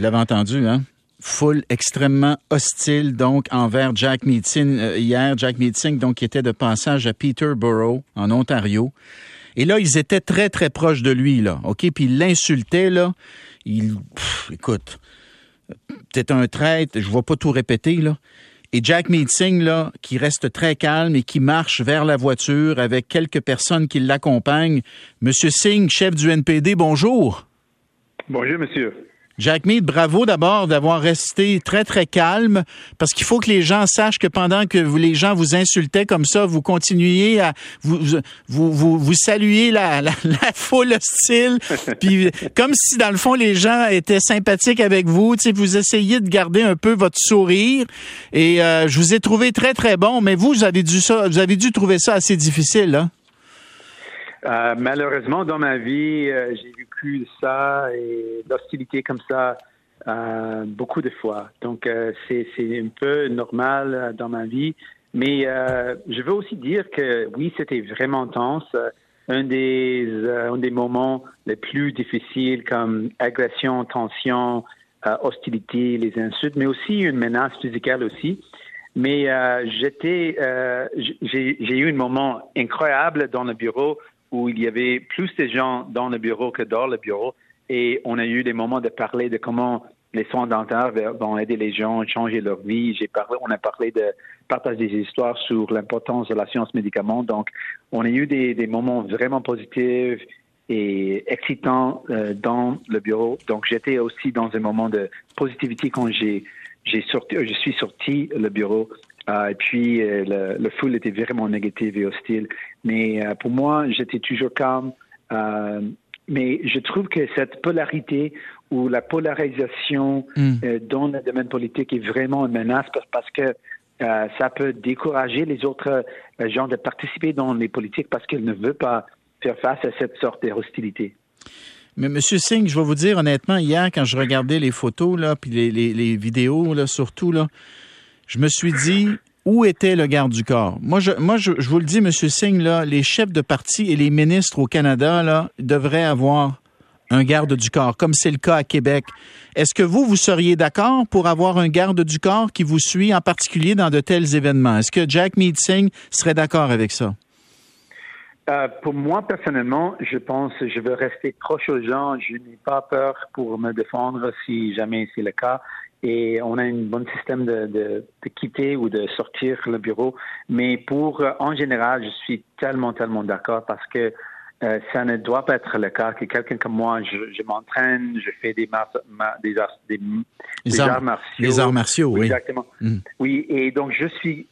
Vous l'avez entendu, hein? Foule extrêmement hostile, donc, envers Jack Meeting euh, hier. Jack Meeting, donc, qui était de passage à Peterborough, en Ontario. Et là, ils étaient très, très proches de lui, là. OK? Puis ils l'insultaient, là. Il, pff, écoute, t'es un traître, je vais pas tout répéter, là. Et Jack Meeting, là, qui reste très calme et qui marche vers la voiture avec quelques personnes qui l'accompagnent. Monsieur Singh, chef du NPD, bonjour. Bonjour, monsieur. Jack Mead, bravo d'abord d'avoir resté très, très calme, parce qu'il faut que les gens sachent que pendant que les gens vous insultaient comme ça, vous continuiez à vous vous, vous, vous saluiez la, foule hostile, puis comme si dans le fond les gens étaient sympathiques avec vous, vous essayez de garder un peu votre sourire, et euh, je vous ai trouvé très, très bon, mais vous, vous avez dû ça, vous avez dû trouver ça assez difficile, hein? Euh, malheureusement, dans ma vie, euh, j'ai vécu ça et l'hostilité comme ça euh, beaucoup de fois. Donc, euh, c'est un peu normal dans ma vie. Mais je veux aussi dire que oui, c'était vraiment intense. Un des, un des moments les plus difficiles comme agression, tension, hostilité, les insultes, mais aussi une menace physique aussi. Mais j'étais, j'ai eu un moment incroyable dans le bureau où il y avait plus de gens dans le bureau que dans le bureau. Et on a eu des moments de parler de comment les soins dentaires vont aider les gens à changer leur vie. J'ai parlé, on a parlé de partager des histoires sur l'importance de la science médicament. Donc, on a eu des, des moments vraiment positifs et excitants euh, dans le bureau. Donc, j'étais aussi dans un moment de positivité quand j'ai j'ai sorti, je suis sorti le bureau et puis, euh, le, le foule était vraiment négatif et hostile. Mais euh, pour moi, j'étais toujours calme. Euh, mais je trouve que cette polarité ou la polarisation Mm. euh, dans le domaine politique est vraiment une menace parce- que euh, ça peut décourager les autres euh, gens de participer dans les politiques parce qu'ils ne veulent pas faire face à cette sorte de hostilité. Mais Monsieur Singh, je vais vous dire honnêtement, hier, quand je regardais les photos, là, puis les, les, les vidéos, là, surtout, là, je me suis dit, où était le garde du corps? Moi, je, moi, je, vous le dis, Monsieur Singh, là, les chefs de parti et les ministres au Canada, là, devraient avoir un garde du corps, comme c'est le cas à Québec. Est-ce que vous, vous seriez d'accord pour avoir un garde du corps qui vous suit, en particulier dans de tels événements? Est-ce que Jack Mead Singh serait d'accord avec ça? Euh, pour moi, personnellement, je pense que je veux rester proche aux gens. Je n'ai pas peur pour me défendre si jamais c'est le cas. Et on a un bon système de, de, de quitter ou de sortir le bureau. Mais pour, euh, en général, je suis tellement, tellement d'accord parce que euh, ça ne doit pas être le cas que quelqu'un comme moi, je, je m'entraîne, je fais des, mar- ma- des, arts, des, des arts- arts martiaux. les arts martiaux, oui. Exactement. Mm. Oui, et donc je suis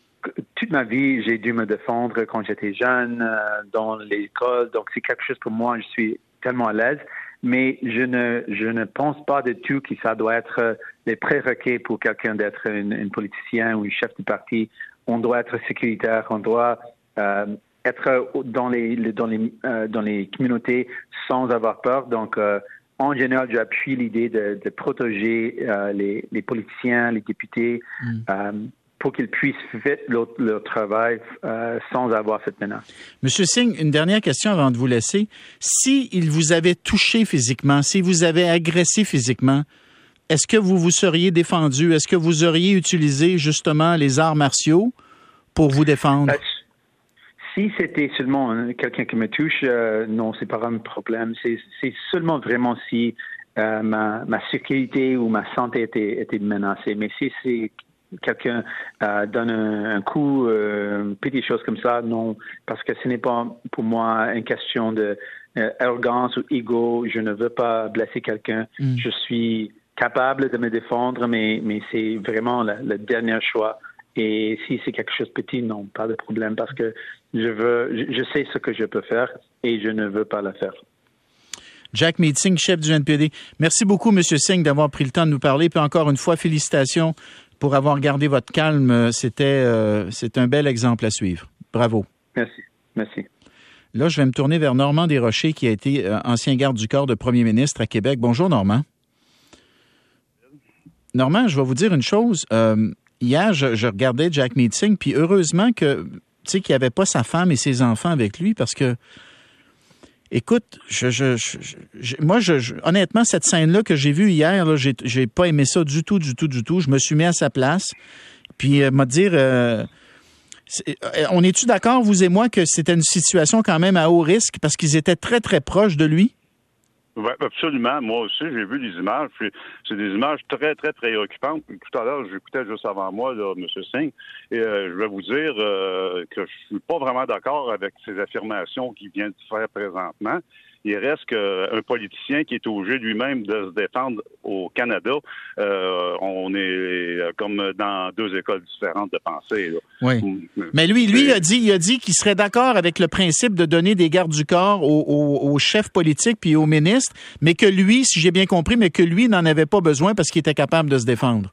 toute ma vie, j'ai dû me défendre quand j'étais jeune euh, dans l'école. Donc c'est quelque chose pour moi, je suis tellement à l'aise. Mais je ne, je ne pense pas du tout que ça doit être euh, les prérequis pour quelqu'un d'être un, politicien ou un chef de parti. On doit être sécuritaire, on doit euh, être dans les, dans les euh, dans les communautés sans avoir peur. Donc euh, en général, j'appuie l'idée de, de protéger euh, les, les politiciens, les députés, euh, pour qu'ils puissent faire leur, leur travail sans avoir cette menace. Monsieur Singh, une dernière question avant de vous laisser. Si il vous avait touché physiquement, si vous avez agressé physiquement, est-ce que vous vous seriez défendu? Est-ce que vous auriez utilisé justement les arts martiaux pour vous défendre? Euh, Si c'était seulement hein, quelqu'un qui me touche, euh, non, c'est pas un problème. C'est seulement vraiment si euh, ma, ma sécurité ou ma santé était, était menacée. Mais si c'est quelqu'un euh, donne un, un coup, euh, une petite chose comme ça, non, parce que ce n'est pas pour moi une question de euh, arrogance ou ego. Je ne veux pas blesser quelqu'un. Mm. Je suis capable de me défendre, mais, mais c'est vraiment le, dernier choix. Et si c'est quelque chose de petit, non, pas de problème, parce que je veux, je, sais ce que je peux faire et je ne veux pas le faire. Jack Meeting, chef du NPD. Merci beaucoup, M. Singh, d'avoir pris le temps de nous parler. Puis encore une fois, félicitations pour avoir gardé votre calme. C'était euh, c'est un bel exemple à suivre. Bravo. Merci. Merci. Là, je vais me tourner vers Normand Desrochers, qui a été euh, ancien garde du corps de premier ministre à Québec. Bonjour, Normand. Normand, je vais vous dire une chose. Euh, hier, je, regardais Jack Meeting, puis heureusement que, qu'il n'y avait pas sa femme et ses enfants avec lui, parce que, écoute, je, je, moi, je, honnêtement, cette scène-là que j'ai vue hier, j'ai, pas aimé ça du tout, du tout, du tout. Je me suis mis à sa place, puis euh, m'a dire. Euh, on est-tu d'accord, vous et moi, que c'était une situation quand même à haut risque parce qu'ils étaient très, très proches de lui? Oui, absolument. Moi aussi, j'ai vu des images. C'est des images très, très préoccupantes. Tout à l'heure, j'écoutais juste avant moi, là, M. Singh, et euh, je vais vous dire euh, que je suis pas vraiment d'accord avec ces affirmations qu'il vient de faire présentement il reste qu'un politicien qui est obligé lui-même de se défendre au Canada. Euh, on est euh, comme dans deux écoles différentes de pensée. Oui. Mais lui, lui, il a dit, il a dit qu'il serait d'accord avec le principe de donner des gardes du corps aux, chefs politiques puis aux ministres, mais que lui, si j'ai bien compris, mais que lui n'en avait pas besoin parce qu'il était capable de se défendre.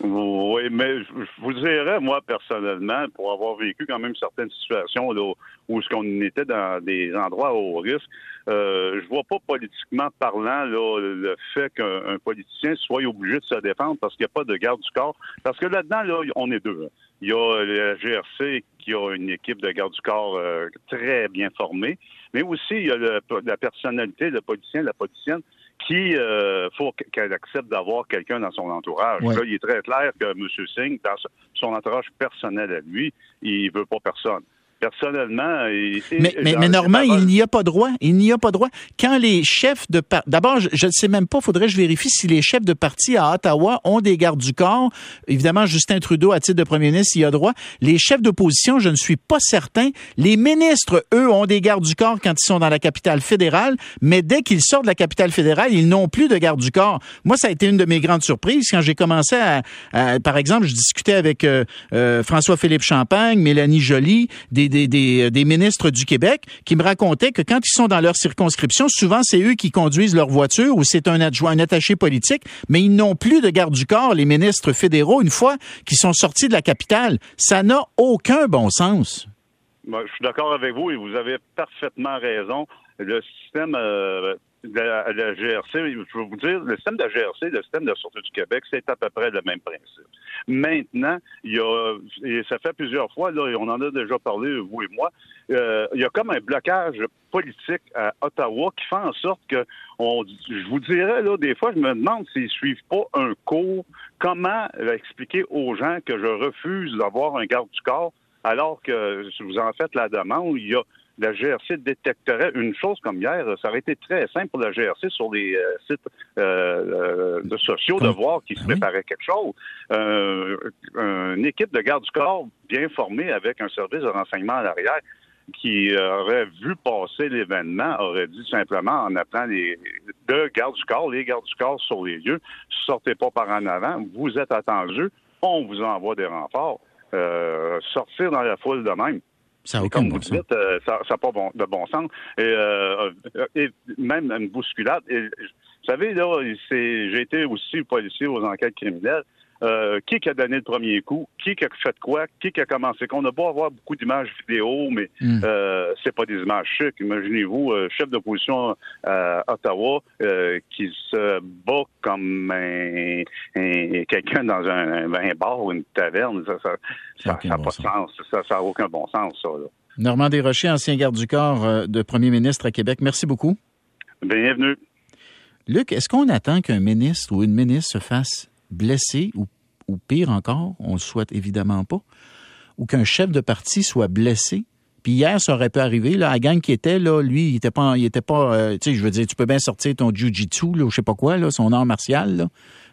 Oui, mais je vous dirais, moi, personnellement, pour avoir vécu quand même certaines situations là, où ce qu'on était dans des endroits au risque, euh, je vois pas politiquement parlant là, le fait qu'un politicien soit obligé de se défendre parce qu'il n'y a pas de garde du corps. Parce que là-dedans, là, on est deux. Hein. Il y a la GRC qui a une équipe de garde du corps euh, très bien formée, mais aussi il y a la personnalité, le politicien, la politicienne qui euh, faut qu'elle accepte d'avoir quelqu'un dans son entourage. Là, il est très clair que M. Singh, dans son entourage personnel à lui, il veut pas personne personnellement. mais, mais, mais Normand, il n'y a pas droit. Il n'y a pas droit. Quand les chefs de parti. D'abord, je ne sais même pas, faudrait que je vérifie si les chefs de parti à Ottawa ont des gardes du corps. Évidemment, Justin Trudeau, à titre de premier ministre, il y a droit. Les chefs d'opposition, je ne suis pas certain. Les ministres, eux, ont des gardes du corps quand ils sont dans la capitale fédérale, mais dès qu'ils sortent de la capitale fédérale, ils n'ont plus de garde du corps. Moi, ça a été une de mes grandes surprises quand j'ai commencé à, Par exemple, je discutais avec euh, euh, François-Philippe Champagne, Mélanie Joly, des des, des, ministres du Québec qui me racontaient que quand ils sont dans leur circonscription, souvent c'est eux qui conduisent leur voiture ou c'est un adjoint, un attaché politique, mais ils n'ont plus de garde du corps, les ministres fédéraux, une fois qu'ils sont sortis de la capitale. Ça n'a aucun bon sens. je suis d'accord avec vous et vous avez parfaitement raison. Le système euh, la, la, GRC, je veux vous dire, le système de la GRC, le système de la Sûreté du Québec, c'est à peu près le même principe. Maintenant, il y a, et ça fait plusieurs fois, là, et on en a déjà parlé, vous et moi, euh, il y a comme un blocage politique à Ottawa qui fait en sorte que, on, je vous dirais, là, des fois, je me demande s'ils suivent pas un cours, comment expliquer aux gens que je refuse d'avoir un garde du corps alors que si vous en faites la demande, il y a la GRC détecterait une chose comme hier, ça aurait été très simple pour la GRC sur les euh, sites euh, euh, sociaux de voir qu'il se préparait quelque chose. une équipe de garde du corps bien formée avec un service de renseignement à l'arrière qui aurait vu passer l'événement aurait dit simplement en appelant les deux gardes du corps, les gardes du corps sur les lieux, sortez pas par en avant, vous êtes attendus, on vous envoie des renforts. sortir dans la foule de même, ça comme vous dites, euh, ça n'a pas bon, de bon sens. Et, euh, et même une bousculade. Et, vous savez, là, j'ai été aussi policier aux enquêtes criminelles. Euh, qui a donné le premier coup, qui a fait quoi, qui a commencé? Qu'on a beau avoir beaucoup d'images vidéo, mais hmm. euh, c'est pas des images chic. Imaginez-vous, euh, chef d'opposition à Ottawa euh, qui se bat comme un, quelqu'un dans un, un, bar ou une taverne. Ça n'a ça, pas de sens. Ça n'a aucun bon sens, ça. Là. Normand Desrochers, ancien garde du corps de premier ministre à Québec. Merci beaucoup. Bienvenue. Luc, est-ce qu'on attend qu'un ministre ou une ministre se fasse blessé ou, ou pire encore, on le souhaite évidemment pas, ou qu'un chef de parti soit blessé. Puis hier, ça aurait pu arriver. Là, la gang qui était là, lui, il était pas, il était pas. Euh, tu sais, je veux dire, tu peux bien sortir ton jujitsu, là, je sais pas quoi, là, son art martial, là.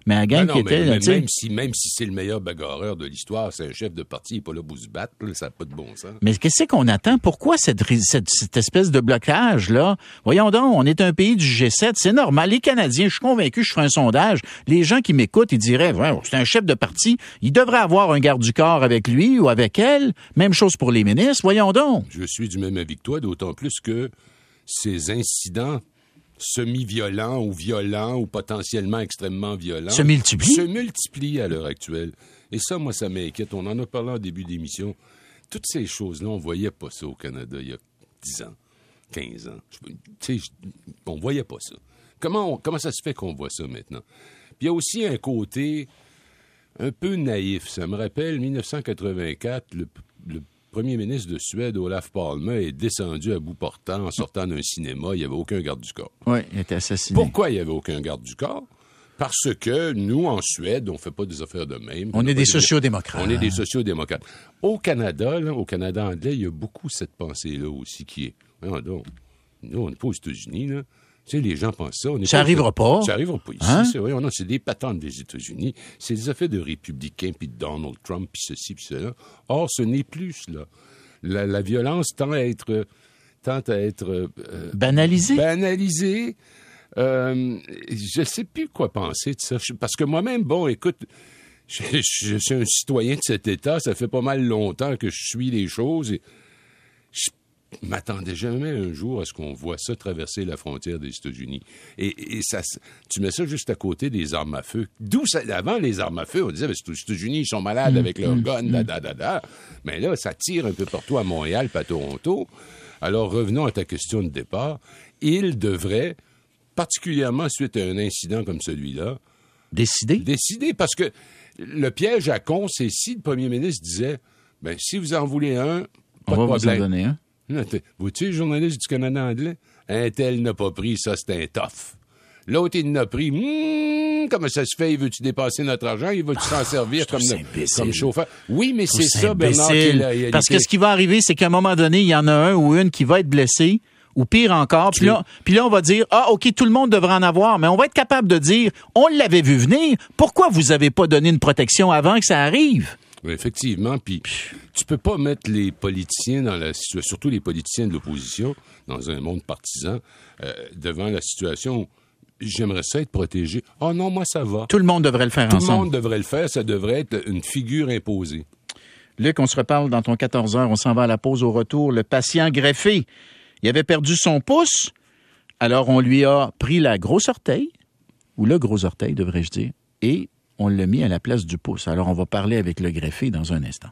Mais à gang qui était. même, si, même si c'est le meilleur bagarreur de l'histoire, c'est un chef de parti, il n'est pas là pour se battre, ça n'a pas de bon sens. Mais qu'est-ce qu'on attend? Pourquoi cette, cette, espèce de blocage-là? Voyons donc, on est un pays du G7, c'est normal. Les Canadiens, je suis convaincu, je ferai un sondage, les gens qui m'écoutent, ils diraient, c'est un chef de parti, il devrait avoir un garde du corps avec lui ou avec elle. Même chose pour les ministres, voyons donc. Je suis du même avis que toi, d'autant plus que ces incidents semi-violents ou violents ou potentiellement extrêmement violents Se multiplient. se multiplient à l'heure actuelle. Et ça, moi, ça m'inquiète. On en a parlé en début d'émission. Toutes ces choses-là, on voyait pas ça au Canada il y a 10 ans, 15 ans. Je- je- on voyait pas ça. Comment, on- comment ça se fait qu'on voit ça maintenant? Puis il y a aussi un côté un peu naïf. Ça me rappelle 1984, le, le premier ministre de Suède, Olaf Palme, est descendu à bout portant en sortant d'un cinéma. Il n'y avait aucun garde du corps. Oui, il a été assassiné. Pourquoi il n'y avait aucun garde du corps? Parce que nous, en Suède, on ne fait pas des affaires de même. On est des sociodémocrates. On est des sociodémocrates. Au Canada, là, au Canada anglais, il y a beaucoup cette pensée-là aussi qui est. Voyons donc, nous, on n'est pas aux États-Unis, là. Tu sais, les gens pensent ça. on est Ça aux- arrivera pas. Ça arrivera pas ici. Hein? C'est, voyons, non, c'est des patentes des États-Unis. C'est des affaires de républicains, puis de Donald Trump, puis ceci, puis cela. Or, ce n'est plus cela. La, la violence tend à être, tend à être euh, Banalisé. banalisé. Euh, je sais plus quoi penser de ça. Parce que moi-même, bon, écoute, je, je- je suis un citoyen de cet État. Ça fait pas mal longtemps que je suis les choses. Et je m'attendais jamais un jour à ce qu'on voit ça traverser la frontière des États-Unis. Et, et ça, tu mets ça juste à côté des armes à feu. D'où ça, avant les armes à feu, on disait, c'est aux États-Unis, ils sont malades avec leurs guns, da, da, da, da. Mais là, ça tire un peu partout à Montréal, pas à Toronto. Alors, revenons à ta question de départ. Il devrait, particulièrement suite à un incident comme celui-là, Décidé. décider. Parce que le piège à con, c'est si le premier ministre disait, ben, si vous en voulez un, pas On de va vous en donner un. Vois-tu, le journaliste du Canada anglais? Un tel n'a pas pris, ça, c'est un tough. L'autre, il n'a pris. Hum, comment ça se fait? Il veut-tu dépasser notre argent? Il veut-tu s'en servir comme, le- chauffeur? Oui, mais c'est ça, Bernard, qui est imbécile. la réalité. Parce que ce qui va arriver, c'est qu'à un moment donné, il y en a un ou une qui va être blessé, ou pire encore. Puis là, puis là, on va dire, ah, OK, tout le monde devrait en avoir, mais on va être capable de dire, on l'avait vu venir. Pourquoi vous avez pas donné une protection avant que ça arrive? Effectivement, puis tu peux pas mettre les politiciens dans la situation, surtout les politiciens de l'opposition, dans un monde partisan, euh, devant la situation où j'aimerais ça être protégé. Oh non, moi ça va. Tout le monde devrait le faire Tout le ensemble. monde devrait le faire, ça devrait être une figure imposée. Luc, on se reparle dans ton 14 heures. On s'en va à la pause au retour. Le patient greffé, il avait perdu son pouce. Alors, on lui a pris la grosse orteil, ou le gros orteil, devrais-je dire, et on l'a mis à la place du pouce. Alors, on va parler avec le greffé dans un instant.